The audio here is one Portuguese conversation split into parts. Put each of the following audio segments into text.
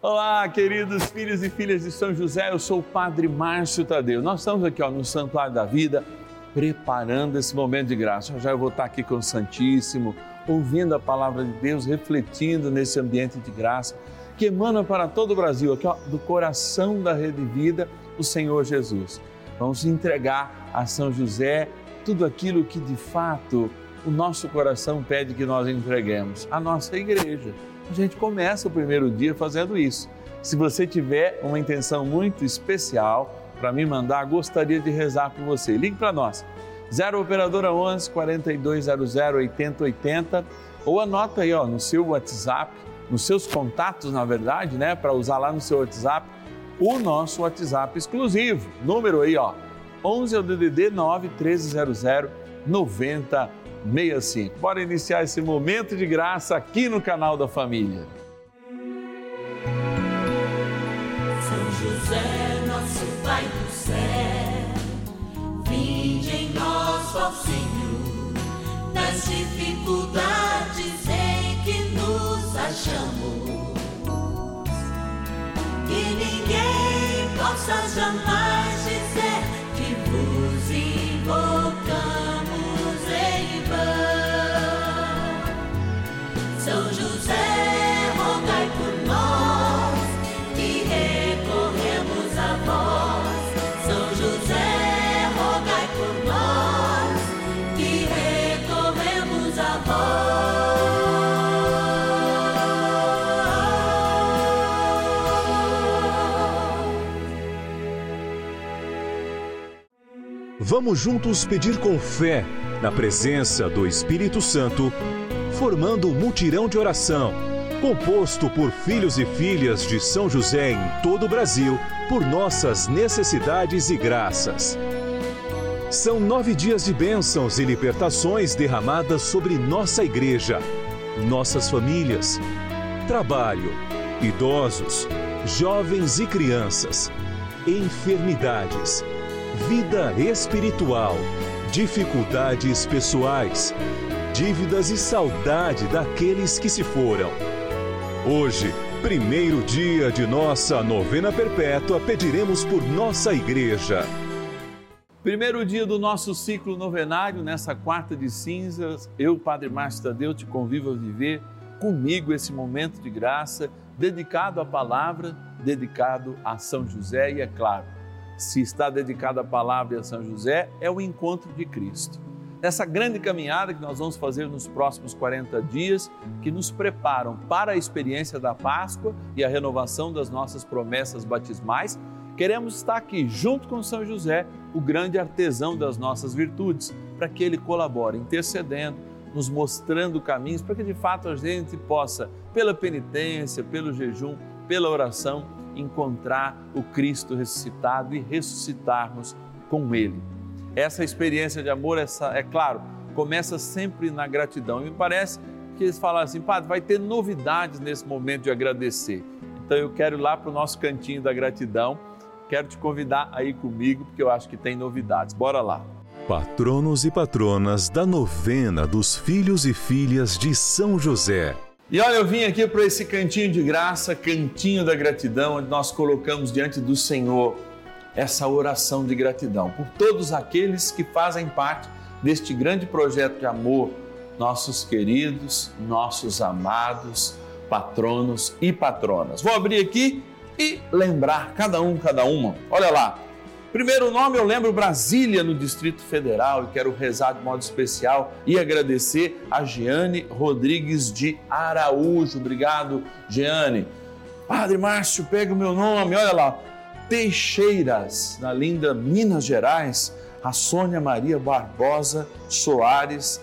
Olá, queridos filhos e filhas de São José, eu sou o Padre Márcio Tadeu. Nós estamos aqui ó, no Santuário da Vida, preparando esse momento de graça. Já eu vou estar aqui com o Santíssimo, ouvindo a palavra de Deus, refletindo nesse ambiente de graça que emana para todo o Brasil, aqui ó, do coração da Rede Vida, o Senhor Jesus. Vamos entregar a São José tudo aquilo que de fato o nosso coração pede que nós entreguemos, a nossa igreja a gente começa o primeiro dia fazendo isso. Se você tiver uma intenção muito especial para me mandar, gostaria de rezar por você. Ligue para nós. 0 operadora 11 4200 8080 ou anota aí ó, no seu WhatsApp, nos seus contatos, na verdade, né, para usar lá no seu WhatsApp, o nosso WhatsApp exclusivo. Número aí, ó, 11 é o DDD 9 1300 90 65. Bora iniciar esse momento de graça aqui no canal da família. São José, nosso Pai do céu, vinde em nós, ó Senhor, nas dificuldades em que nos achamos. Que ninguém possa jamais dizer Vamos juntos pedir com fé, na presença do Espírito Santo formando um mutirão de oração, composto por filhos e filhas de São José em todo o Brasil, por nossas necessidades e graças. São nove dias de bênçãos e libertações derramadas sobre nossa igreja, nossas famílias, trabalho, idosos, jovens e crianças, enfermidades, vida espiritual, dificuldades pessoais dívidas e saudade daqueles que se foram. Hoje, primeiro dia de nossa novena perpétua, pediremos por nossa igreja. Primeiro dia do nosso ciclo novenário, nessa quarta de cinzas, eu, Padre Márcio Tadeu, te convido a viver comigo esse momento de graça, dedicado à palavra, dedicado a São José e, é claro, se está dedicado à palavra e a São José, é o encontro de Cristo. Nessa grande caminhada que nós vamos fazer nos próximos 40 dias, que nos preparam para a experiência da Páscoa e a renovação das nossas promessas batismais, queremos estar aqui junto com São José, o grande artesão das nossas virtudes, para que ele colabore, intercedendo, nos mostrando caminhos para que de fato a gente possa, pela penitência, pelo jejum, pela oração, encontrar o Cristo ressuscitado e ressuscitarmos com ele essa experiência de amor, essa, é claro, começa sempre na gratidão. E me parece que eles falaram assim, Padre, vai ter novidades nesse momento de agradecer. Então eu quero ir lá para o nosso cantinho da gratidão. Quero te convidar aí comigo, porque eu acho que tem novidades. Bora lá. Patronos e patronas da novena dos filhos e filhas de São José. E olha, eu vim aqui para esse cantinho de graça, cantinho da gratidão, onde nós colocamos diante do Senhor essa oração de gratidão por todos aqueles que fazem parte deste grande projeto de amor, nossos queridos, nossos amados patronos e patronas. Vou abrir aqui e lembrar cada um, cada uma. Olha lá. Primeiro nome eu lembro Brasília, no Distrito Federal, e quero rezar de modo especial e agradecer a Jeane Rodrigues de Araújo. Obrigado, Jeane. Padre Márcio, pega o meu nome, olha lá. Teixeiras, na linda Minas Gerais, a Sônia Maria Barbosa Soares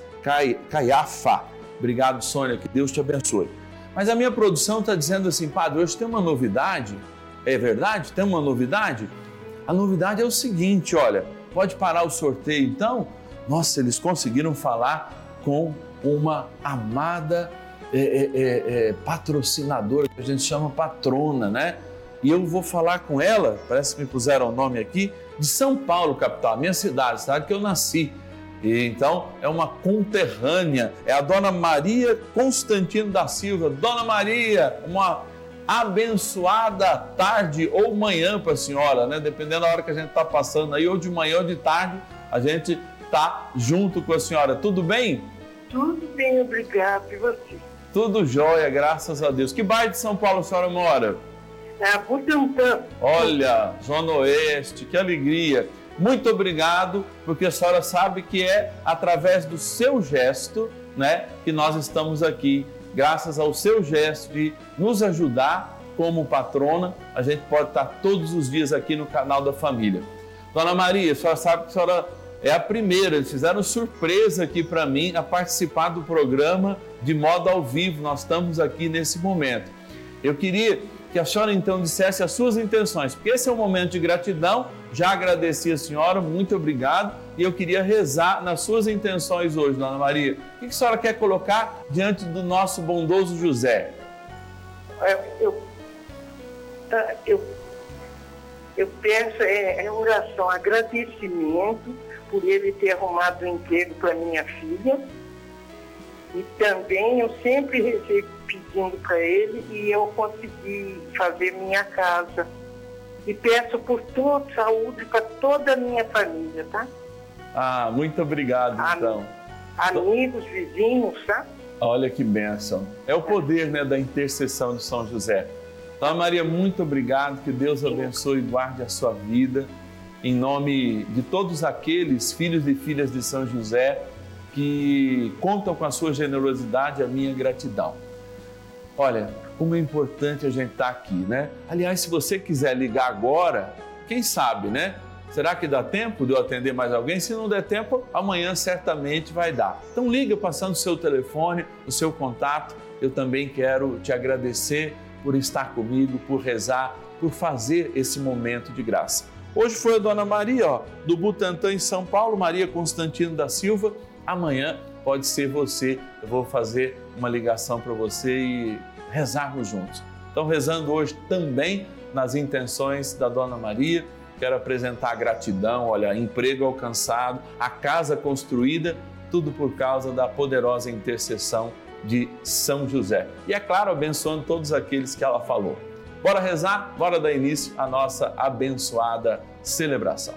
Caiafa. Obrigado, Sônia, que Deus te abençoe. Mas a minha produção está dizendo assim, Padre, hoje tem uma novidade. É verdade? Tem uma novidade? A novidade é o seguinte: olha, pode parar o sorteio então? Nossa, eles conseguiram falar com uma amada é, é, é, é patrocinadora, que a gente chama patrona, né? e eu vou falar com ela, parece que me puseram o nome aqui, de São Paulo, capital, minha cidade, cidade que eu nasci. E então é uma conterrânea, é a dona Maria Constantino da Silva. Dona Maria, uma abençoada tarde ou manhã para a senhora, né? Dependendo da hora que a gente está passando aí, ou de manhã ou de tarde, a gente tá junto com a senhora. Tudo bem? Tudo bem, obrigado. E você? Tudo jóia, graças a Deus. Que bairro de São Paulo a senhora mora? É, Butantã. Olha, Zona Oeste, que alegria. Muito obrigado, porque a senhora sabe que é através do seu gesto, né, que nós estamos aqui. Graças ao seu gesto de nos ajudar como patrona, a gente pode estar todos os dias aqui no canal da família. Dona Maria, a senhora sabe que a senhora é a primeira, eles fizeram surpresa aqui para mim a participar do programa de modo ao vivo. Nós estamos aqui nesse momento. Eu queria que a senhora então dissesse as suas intenções, porque esse é um momento de gratidão. Já agradeci a senhora, muito obrigado. E eu queria rezar nas suas intenções hoje, Dona Maria. O que a senhora quer colocar diante do nosso bondoso José? É, Eu, eu, eu peço é, é oração, agradecimento por ele ter arrumado um emprego para minha filha. E também eu sempre rezei pedindo para ele e eu consegui fazer minha casa. E peço por toda saúde para toda a minha família, tá? Ah, muito obrigado, Am- então. Amigos, vizinhos, tá? Olha que bênção. É o poder né, da intercessão de São José. Dona Maria, muito obrigado. Que Deus abençoe e guarde a sua vida. Em nome de todos aqueles filhos e filhas de São José que contam com a sua generosidade, a minha gratidão. Olha, como é importante a gente estar aqui, né? Aliás, se você quiser ligar agora, quem sabe, né? Será que dá tempo de eu atender mais alguém? Se não der tempo, amanhã certamente vai dar. Então liga passando o seu telefone, o seu contato. Eu também quero te agradecer por estar comigo, por rezar, por fazer esse momento de graça. Hoje foi a Dona Maria, ó, do Butantã em São Paulo, Maria Constantino da Silva. Amanhã pode ser você. Eu vou fazer uma ligação para você e rezarmos juntos. Então, rezando hoje também nas intenções da Dona Maria, quero apresentar a gratidão, olha, emprego alcançado, a casa construída, tudo por causa da poderosa intercessão de São José. E é claro, abençoando todos aqueles que ela falou. Bora rezar? Bora dar início à nossa abençoada celebração.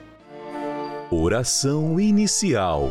Oração inicial.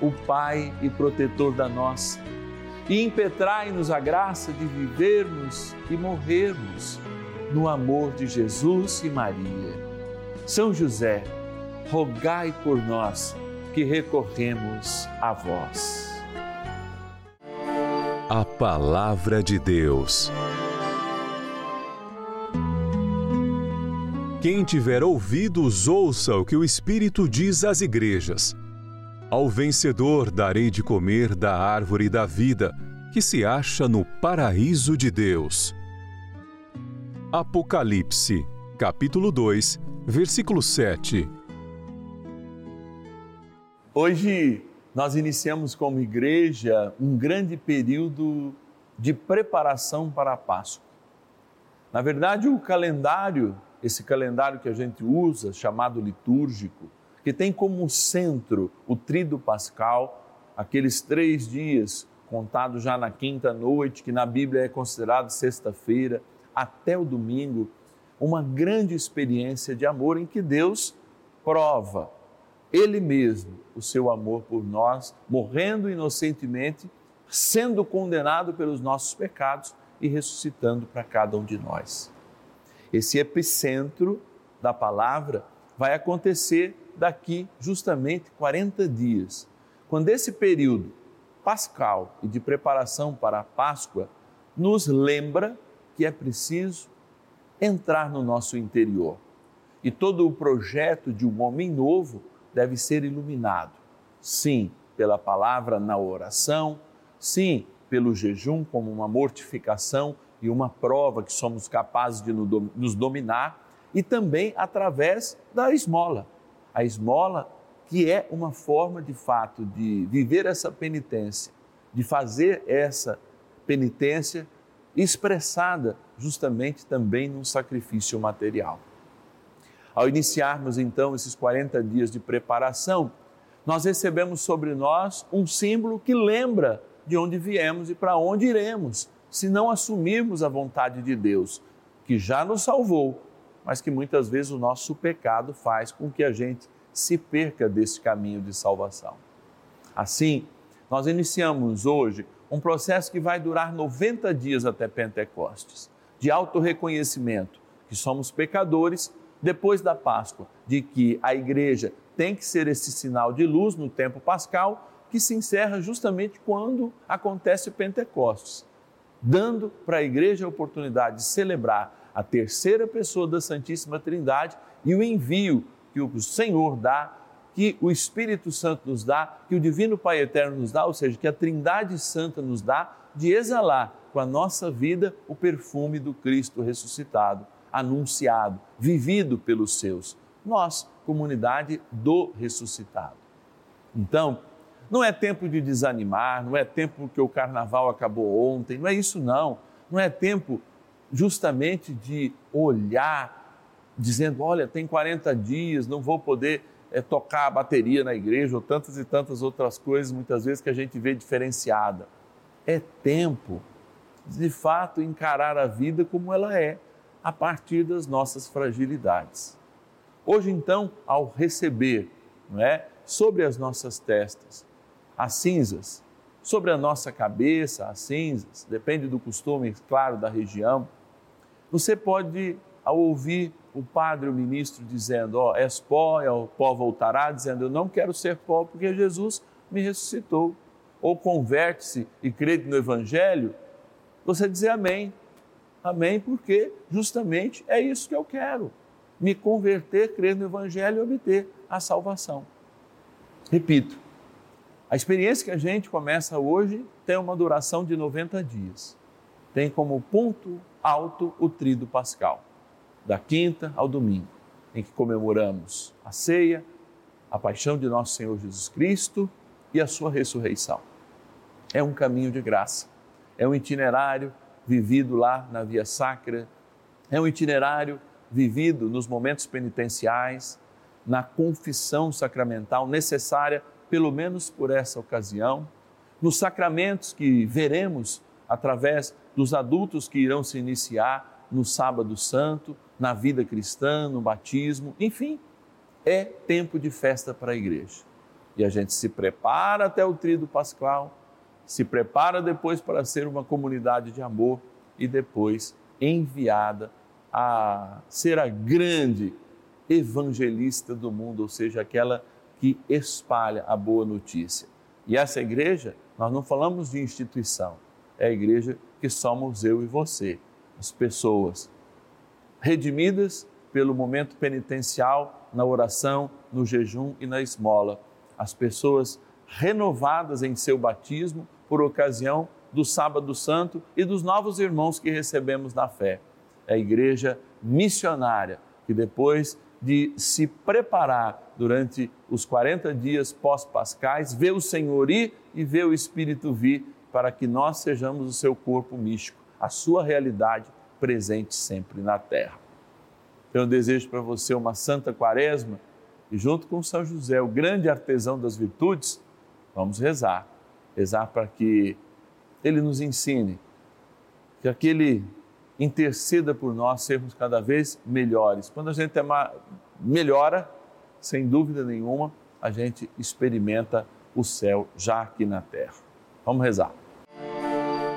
o Pai e protetor da nossa e impetrai-nos a graça de vivermos e morrermos no amor de Jesus e Maria. São José, rogai por nós que recorremos a vós. A Palavra de Deus. Quem tiver ouvidos, ouça o que o Espírito diz às igrejas. Ao vencedor darei de comer da árvore da vida, que se acha no paraíso de Deus. Apocalipse, capítulo 2, versículo 7. Hoje nós iniciamos como igreja um grande período de preparação para a Páscoa. Na verdade, o calendário, esse calendário que a gente usa, chamado litúrgico, que tem como centro o trido pascal, aqueles três dias contados já na quinta noite, que na Bíblia é considerado sexta-feira, até o domingo, uma grande experiência de amor em que Deus prova Ele mesmo o seu amor por nós, morrendo inocentemente, sendo condenado pelos nossos pecados e ressuscitando para cada um de nós. Esse epicentro da palavra vai acontecer daqui justamente 40 dias, quando esse período pascal e de preparação para a Páscoa nos lembra que é preciso entrar no nosso interior. E todo o projeto de um homem novo deve ser iluminado. Sim, pela palavra na oração, sim, pelo jejum como uma mortificação e uma prova que somos capazes de nos dominar, e também através da esmola a esmola, que é uma forma de fato de viver essa penitência, de fazer essa penitência expressada justamente também num sacrifício material. Ao iniciarmos então esses 40 dias de preparação, nós recebemos sobre nós um símbolo que lembra de onde viemos e para onde iremos, se não assumirmos a vontade de Deus, que já nos salvou mas que muitas vezes o nosso pecado faz com que a gente se perca desse caminho de salvação. Assim, nós iniciamos hoje um processo que vai durar 90 dias até Pentecostes, de autorreconhecimento que somos pecadores depois da Páscoa, de que a igreja tem que ser esse sinal de luz no tempo pascal, que se encerra justamente quando acontece Pentecostes, dando para a igreja a oportunidade de celebrar a terceira pessoa da Santíssima Trindade e o envio que o Senhor dá, que o Espírito Santo nos dá, que o Divino Pai Eterno nos dá, ou seja, que a Trindade Santa nos dá, de exalar com a nossa vida o perfume do Cristo ressuscitado, anunciado, vivido pelos seus. Nós, comunidade do ressuscitado. Então, não é tempo de desanimar, não é tempo que o carnaval acabou ontem, não é isso não. Não é tempo justamente de olhar, dizendo: olha, tem 40 dias, não vou poder é, tocar a bateria na igreja, ou tantas e tantas outras coisas, muitas vezes que a gente vê diferenciada. É tempo de fato encarar a vida como ela é, a partir das nossas fragilidades. Hoje, então, ao receber não é, sobre as nossas testas as cinzas, sobre a nossa cabeça as cinzas, depende do costume, claro, da região, você pode, ao ouvir o padre, o ministro, dizendo: Ó, oh, és pó, e o pó voltará, dizendo: Eu não quero ser pó porque Jesus me ressuscitou. Ou converte-se e crê no Evangelho, você dizer amém. Amém, porque justamente é isso que eu quero. Me converter, crer no Evangelho e obter a salvação. Repito, a experiência que a gente começa hoje tem uma duração de 90 dias. Tem como ponto alto o trido pascal, da quinta ao domingo, em que comemoramos a ceia, a paixão de nosso Senhor Jesus Cristo e a sua ressurreição. É um caminho de graça, é um itinerário vivido lá na Via Sacra, é um itinerário vivido nos momentos penitenciais, na confissão sacramental necessária, pelo menos por essa ocasião, nos sacramentos que veremos através dos adultos que irão se iniciar no Sábado Santo, na vida cristã, no batismo, enfim, é tempo de festa para a igreja. E a gente se prepara até o tríduo pascal, se prepara depois para ser uma comunidade de amor e depois enviada a ser a grande evangelista do mundo, ou seja, aquela que espalha a boa notícia. E essa igreja, nós não falamos de instituição, é a igreja que somos eu e você, as pessoas redimidas pelo momento penitencial, na oração, no jejum e na esmola. As pessoas renovadas em seu batismo por ocasião do Sábado Santo e dos novos irmãos que recebemos na fé. É a igreja missionária que depois de se preparar durante os 40 dias pós-pascais, vê o Senhor ir e vê o Espírito vir para que nós sejamos o seu corpo místico, a sua realidade presente sempre na terra. Então eu desejo para você uma santa quaresma e junto com São José, o grande artesão das virtudes, vamos rezar. Rezar para que ele nos ensine, que aquele interceda por nós sermos cada vez melhores. Quando a gente é melhora, sem dúvida nenhuma, a gente experimenta o céu já aqui na terra. Vamos rezar.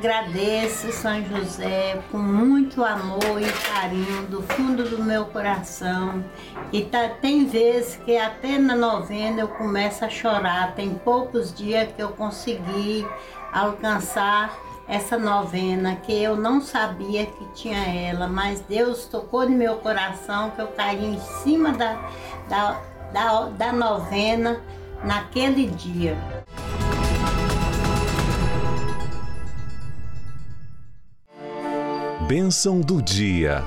Agradeço São José com muito amor e carinho do fundo do meu coração. E tá, tem vezes que até na novena eu começo a chorar. Tem poucos dias que eu consegui alcançar essa novena que eu não sabia que tinha ela, mas Deus tocou no meu coração que eu caí em cima da, da, da, da novena naquele dia. Bênção do dia.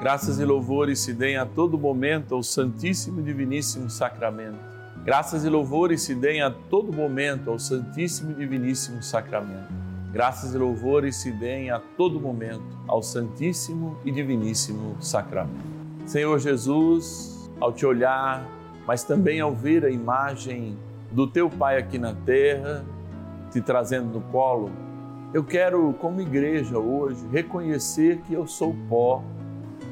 Graças e louvores se deem a todo momento ao Santíssimo e Diviníssimo Sacramento. Graças e louvores se deem a todo momento ao Santíssimo e Diviníssimo Sacramento. Graças e louvores se deem a todo momento ao Santíssimo e Diviníssimo Sacramento. Senhor Jesus, ao te olhar, mas também ao ver a imagem do teu Pai aqui na terra, te trazendo no colo, eu quero, como igreja hoje, reconhecer que eu sou pó,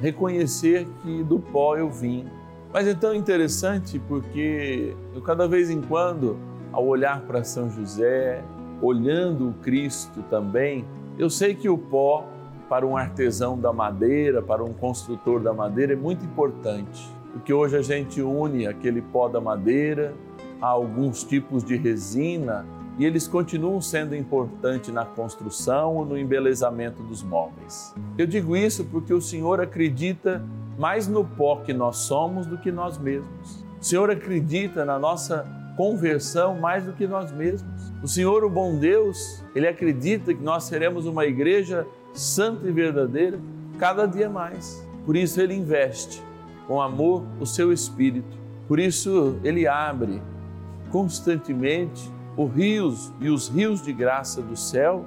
reconhecer que do pó eu vim. Mas é tão interessante porque eu cada vez em quando, ao olhar para São José, olhando o Cristo também, eu sei que o pó para um artesão da madeira, para um construtor da madeira é muito importante, porque hoje a gente une aquele pó da madeira a alguns tipos de resina e eles continuam sendo importantes na construção ou no embelezamento dos móveis. Eu digo isso porque o Senhor acredita mais no pó que nós somos do que nós mesmos. O Senhor acredita na nossa conversão mais do que nós mesmos. O Senhor, o bom Deus, ele acredita que nós seremos uma igreja santa e verdadeira cada dia mais. Por isso ele investe com amor o seu espírito. Por isso ele abre constantemente os rios e os rios de graça do céu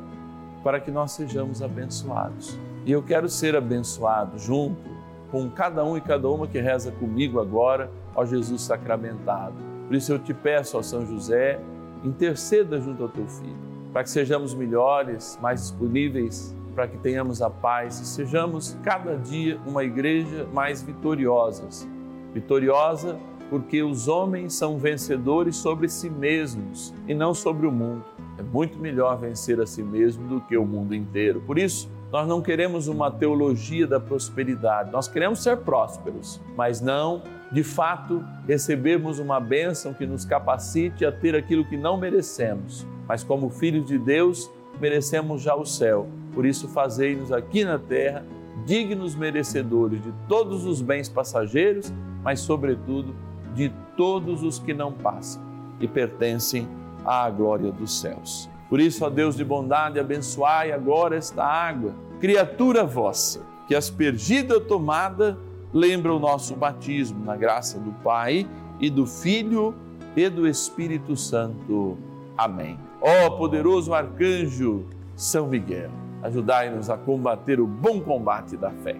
para que nós sejamos abençoados. E eu quero ser abençoado junto com cada um e cada uma que reza comigo agora, ó Jesus sacramentado. Por isso eu te peço, ó São José, interceda junto ao teu filho, para que sejamos melhores, mais disponíveis, para que tenhamos a paz e sejamos cada dia uma igreja mais vitoriosas. Vitoriosa porque os homens são vencedores sobre si mesmos e não sobre o mundo. É muito melhor vencer a si mesmo do que o mundo inteiro. Por isso, nós não queremos uma teologia da prosperidade, nós queremos ser prósperos, mas não, de fato, recebermos uma bênção que nos capacite a ter aquilo que não merecemos. Mas, como filhos de Deus, merecemos já o céu. Por isso, fazei-nos aqui na terra dignos merecedores de todos os bens passageiros, mas, sobretudo, de todos os que não passam e pertencem à glória dos céus. Por isso, ó Deus de bondade, abençoai agora esta água, criatura vossa, que aspergida tomada lembra o nosso batismo na graça do Pai e do Filho e do Espírito Santo. Amém. Ó poderoso arcanjo São Miguel, ajudai-nos a combater o bom combate da fé.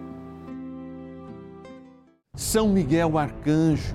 São Miguel arcanjo,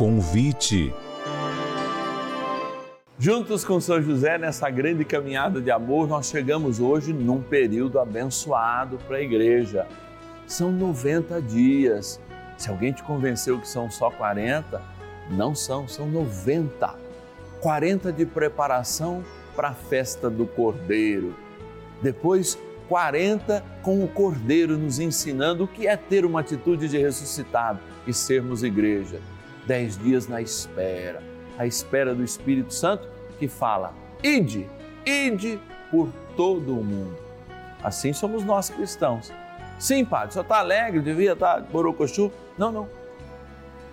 Convite. Juntos com São José, nessa grande caminhada de amor, nós chegamos hoje num período abençoado para a igreja. São 90 dias. Se alguém te convenceu que são só 40, não são, são 90. 40 de preparação para a festa do Cordeiro. Depois, 40 com o Cordeiro nos ensinando o que é ter uma atitude de ressuscitado e sermos igreja. 10 dias na espera à espera do Espírito Santo que fala: ide, ide por todo o mundo. Assim somos nós cristãos. Sim, padre, só está alegre, devia estar tá borocochu. Não, não.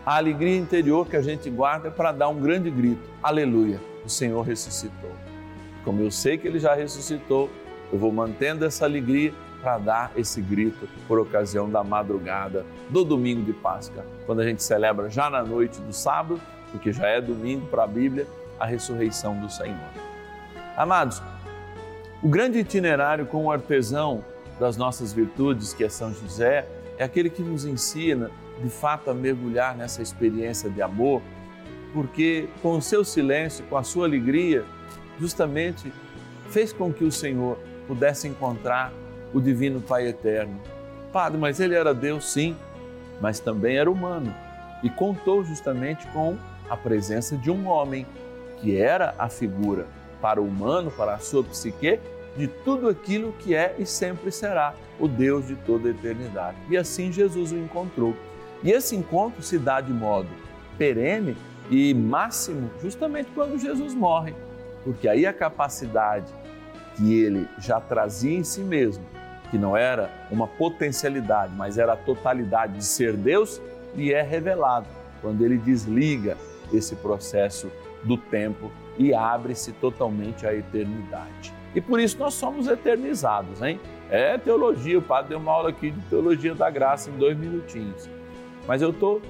A alegria interior que a gente guarda é para dar um grande grito: Aleluia, o Senhor ressuscitou. Como eu sei que ele já ressuscitou, eu vou mantendo essa alegria para dar esse grito por ocasião da madrugada do domingo de Páscoa, quando a gente celebra já na noite do sábado porque já é domingo para a Bíblia, a ressurreição do Senhor. Amados, o grande itinerário com o artesão das nossas virtudes, que é São José, é aquele que nos ensina, de fato, a mergulhar nessa experiência de amor, porque com o seu silêncio, com a sua alegria, justamente fez com que o Senhor pudesse encontrar o Divino Pai Eterno. Padre, mas ele era Deus, sim, mas também era humano e contou justamente com a presença de um homem que era a figura para o humano, para a sua psique, de tudo aquilo que é e sempre será o Deus de toda a eternidade. E assim Jesus o encontrou. E esse encontro se dá de modo perene e máximo justamente quando Jesus morre, porque aí a capacidade que ele já trazia em si mesmo, que não era uma potencialidade, mas era a totalidade de ser Deus, lhe é revelado quando ele desliga esse processo do tempo e abre-se totalmente à eternidade. E por isso nós somos eternizados, hein? É teologia, o padre deu uma aula aqui de teologia da graça em dois minutinhos. Mas eu estou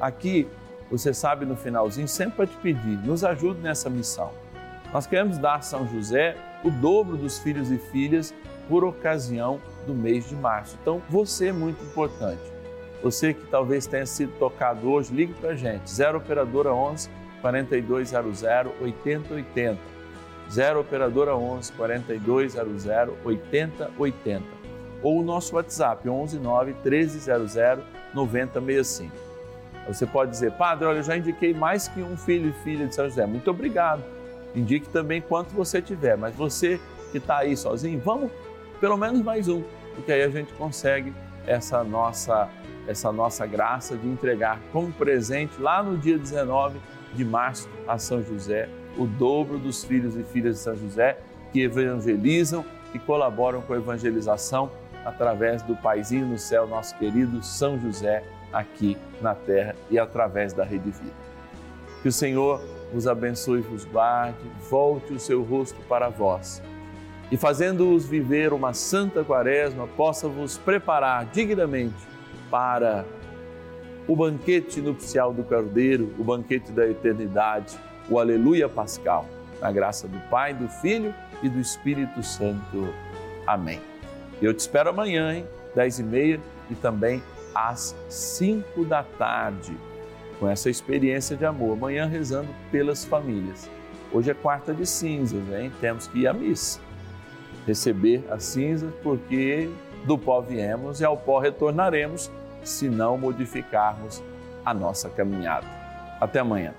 aqui, você sabe, no finalzinho, sempre para te pedir, nos ajude nessa missão. Nós queremos dar a São José o dobro dos filhos e filhas por ocasião do mês de março. Então, você é muito importante. Você que talvez tenha sido tocado hoje, ligue para a gente, 0 Operadora 11 4200 8080. 0 Operadora 11 4200 8080. Ou o nosso WhatsApp, 11 9 1300 9065. Você pode dizer, Padre, olha, eu já indiquei mais que um filho e filha de São José. Muito obrigado. Indique também quanto você tiver, mas você que está aí sozinho, vamos pelo menos mais um, porque aí a gente consegue essa nossa essa nossa graça de entregar como presente lá no dia 19 de março a São José o dobro dos filhos e filhas de São José que evangelizam e colaboram com a evangelização através do Paizinho no céu, nosso querido São José, aqui na terra e através da Rede Vida. Que o Senhor vos abençoe e vos guarde, volte o seu rosto para vós e fazendo-os viver uma santa quaresma, possa vos preparar dignamente para o banquete nupcial do Cordeiro, o banquete da eternidade, o Aleluia Pascal. Na graça do Pai, do Filho e do Espírito Santo. Amém. Eu te espero amanhã, hein? 10 e meia e também às 5 da tarde, com essa experiência de amor. Amanhã rezando pelas famílias. Hoje é quarta de cinzas, hein? Temos que ir à missa, receber as cinzas, porque do pó viemos e ao pó retornaremos, se não modificarmos a nossa caminhada. Até amanhã.